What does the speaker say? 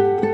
Música